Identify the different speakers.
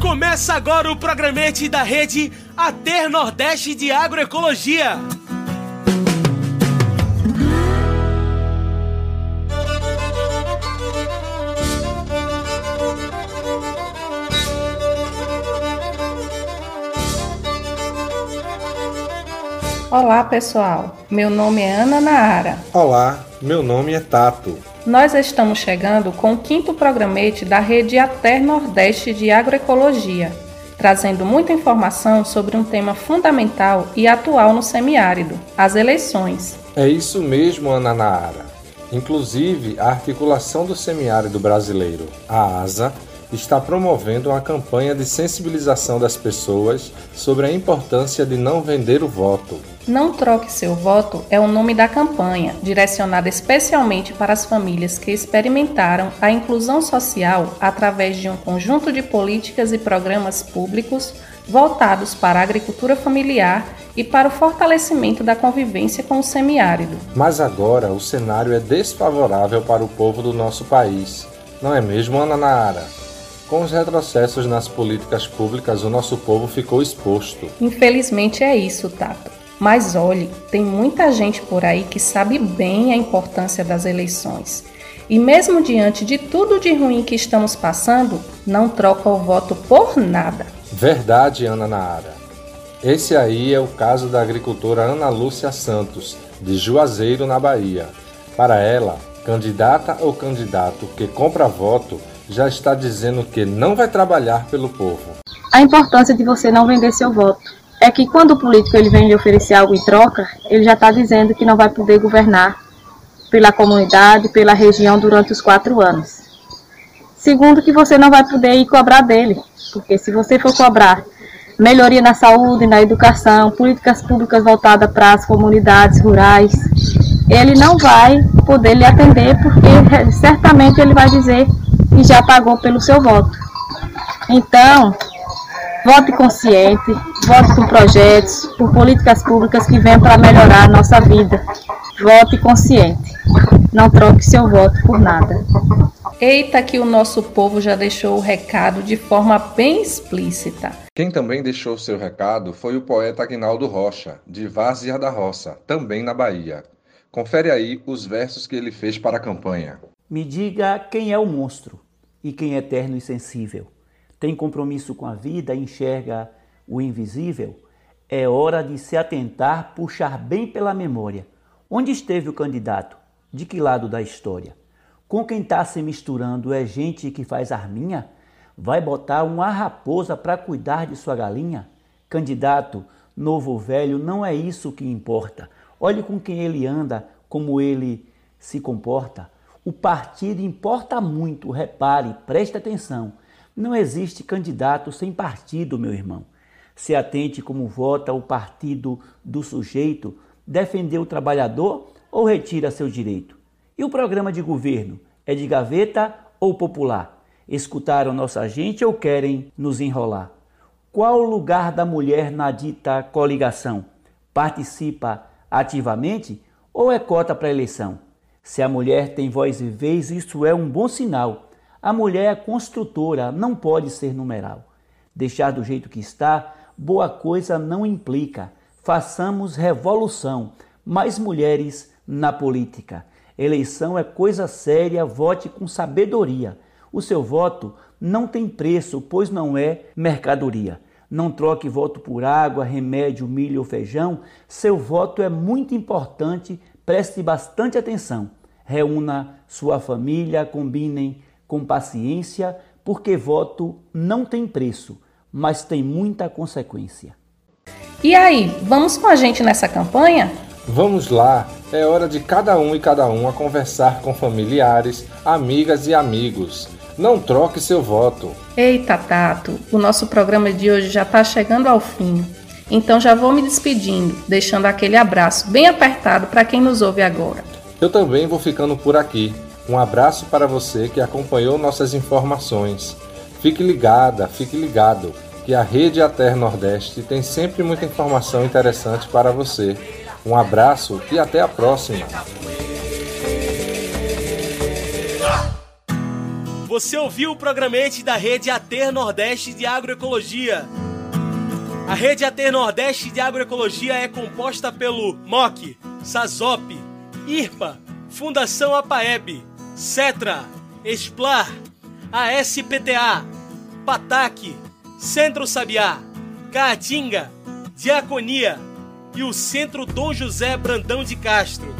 Speaker 1: Começa agora o programete da rede Ater Nordeste de Agroecologia.
Speaker 2: Olá, pessoal. Meu nome é Ana Naara.
Speaker 3: Olá, meu nome é Tato.
Speaker 2: Nós estamos chegando com o quinto programete da rede Ater Nordeste de Agroecologia, trazendo muita informação sobre um tema fundamental e atual no semiárido, as eleições.
Speaker 3: É isso mesmo, Ana Naara. Inclusive, a articulação do semiárido brasileiro, a ASA, está promovendo uma campanha de sensibilização das pessoas sobre a importância de não vender o voto.
Speaker 2: Não Troque Seu Voto é o nome da campanha, direcionada especialmente para as famílias que experimentaram a inclusão social através de um conjunto de políticas e programas públicos voltados para a agricultura familiar e para o fortalecimento da convivência com o semiárido.
Speaker 3: Mas agora o cenário é desfavorável para o povo do nosso país. Não é mesmo, Ana Naara? Com os retrocessos nas políticas públicas, o nosso povo ficou exposto.
Speaker 2: Infelizmente é isso, Tato. Mas olhe, tem muita gente por aí que sabe bem a importância das eleições. E mesmo diante de tudo de ruim que estamos passando, não troca o voto por nada.
Speaker 3: Verdade, Ana Naara. Esse aí é o caso da agricultora Ana Lúcia Santos, de Juazeiro, na Bahia. Para ela, candidata ou candidato que compra voto já está dizendo que não vai trabalhar pelo povo.
Speaker 4: A importância de você não vender seu voto é que quando o político ele vem lhe oferecer algo em troca, ele já está dizendo que não vai poder governar pela comunidade, pela região durante os quatro anos. Segundo, que você não vai poder ir cobrar dele, porque se você for cobrar melhoria na saúde, na educação, políticas públicas voltadas para as comunidades rurais, ele não vai poder lhe atender, porque certamente ele vai dizer que já pagou pelo seu voto. Então, vote consciente, vote com projetos, por políticas públicas que venham para melhorar a nossa vida. Vote consciente. Não troque seu voto por nada.
Speaker 2: Eita, que o nosso povo já deixou o recado de forma bem explícita.
Speaker 3: Quem também deixou seu recado foi o poeta Aguinaldo Rocha, de Várzea da Roça, também na Bahia. Confere aí os versos que ele fez para a campanha.
Speaker 5: Me diga quem é o monstro e quem é eterno e sensível. Tem compromisso com a vida, enxerga o invisível. É hora de se atentar, puxar bem pela memória. Onde esteve o candidato? De que lado da história? Com quem está se misturando é gente que faz arminha? Vai botar uma raposa para cuidar de sua galinha? Candidato, novo ou velho, não é isso que importa. Olhe com quem ele anda, como ele se comporta. O partido importa muito, repare, preste atenção. Não existe candidato sem partido, meu irmão. Se atente como vota o partido do sujeito, defender o trabalhador ou retira seu direito. E o programa de governo é de gaveta ou popular? Escutaram nossa gente ou querem nos enrolar? Qual o lugar da mulher na dita coligação? Participa ativamente ou é cota para eleição? Se a mulher tem voz e vez, isso é um bom sinal. A mulher é construtora, não pode ser numeral. Deixar do jeito que está, boa coisa não implica. Façamos revolução, mais mulheres na política. Eleição é coisa séria, vote com sabedoria. O seu voto não tem preço, pois não é mercadoria. Não troque voto por água, remédio, milho ou feijão. Seu voto é muito importante Preste bastante atenção. Reúna sua família, combinem com paciência, porque voto não tem preço, mas tem muita consequência.
Speaker 2: E aí, vamos com a gente nessa campanha?
Speaker 3: Vamos lá, é hora de cada um e cada uma conversar com familiares, amigas e amigos. Não troque seu voto.
Speaker 2: Eita, Tato, o nosso programa de hoje já está chegando ao fim. Então já vou me despedindo, deixando aquele abraço bem apertado para quem nos ouve agora.
Speaker 3: Eu também vou ficando por aqui. Um abraço para você que acompanhou nossas informações. Fique ligada, fique ligado, que a Rede Ater Nordeste tem sempre muita informação interessante para você. Um abraço e até a próxima.
Speaker 1: Você ouviu o programete da Rede Ater Nordeste de Agroecologia. A Rede Ater Nordeste de Agroecologia é composta pelo MOC, SASOP, IRPA, Fundação APAEB, CETRA, ESPLAR, ASPTA, PATAC, Centro Sabiá, Caatinga, Diaconia e o Centro Dom José Brandão de Castro.